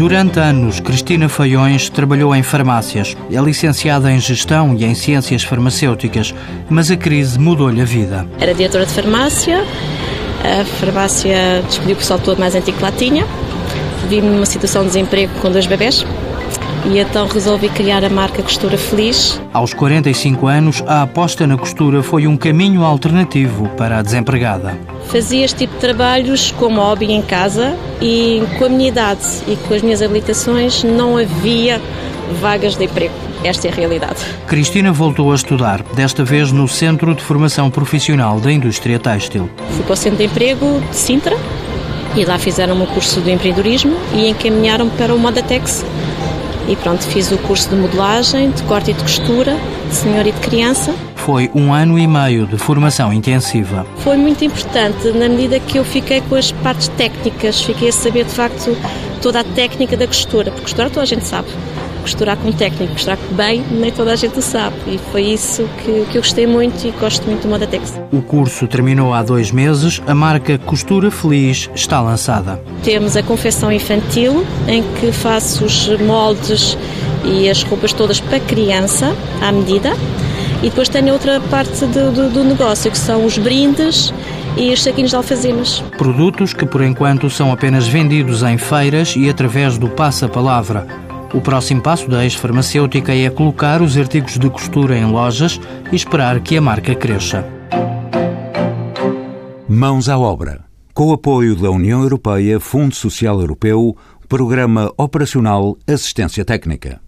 Durante anos, Cristina Faiões trabalhou em farmácias. É licenciada em Gestão e em Ciências Farmacêuticas, mas a crise mudou-lhe a vida. Era diretora de farmácia, a farmácia despediu o pessoal todo mais antigo que lá tinha. Vi-me numa situação de desemprego com dois bebés e então resolvi criar a marca Costura Feliz. Aos 45 anos, a aposta na costura foi um caminho alternativo para a desempregada. Fazia este tipo de trabalhos como hobby em casa e com a minha idade e com as minhas habilitações não havia vagas de emprego. Esta é a realidade. Cristina voltou a estudar, desta vez no Centro de Formação Profissional da Indústria Têxtil. Fui para o Centro de Emprego de Sintra e lá fizeram o curso de empreendedorismo e encaminharam para o Modatex. E pronto, fiz o curso de modelagem, de corte e de costura, de senhor e de criança. Foi um ano e meio de formação intensiva. Foi muito importante na medida que eu fiquei com as partes técnicas, fiquei a saber de facto toda a técnica da costura, porque costura toda a gente sabe costurar com técnico, costurar bem, nem toda a gente o sabe. E foi isso que, que eu gostei muito e gosto muito do Modatex. O curso terminou há dois meses, a marca Costura Feliz está lançada. Temos a confecção infantil, em que faço os moldes e as roupas todas para criança, à medida. E depois tenho outra parte do, do, do negócio, que são os brindes e os saquinhos de alfazimas. Produtos que, por enquanto, são apenas vendidos em feiras e através do passa-palavra. O próximo passo da ex-farmacêutica é colocar os artigos de costura em lojas e esperar que a marca cresça. Mãos à obra. Com o apoio da União Europeia, Fundo Social Europeu, Programa Operacional Assistência Técnica.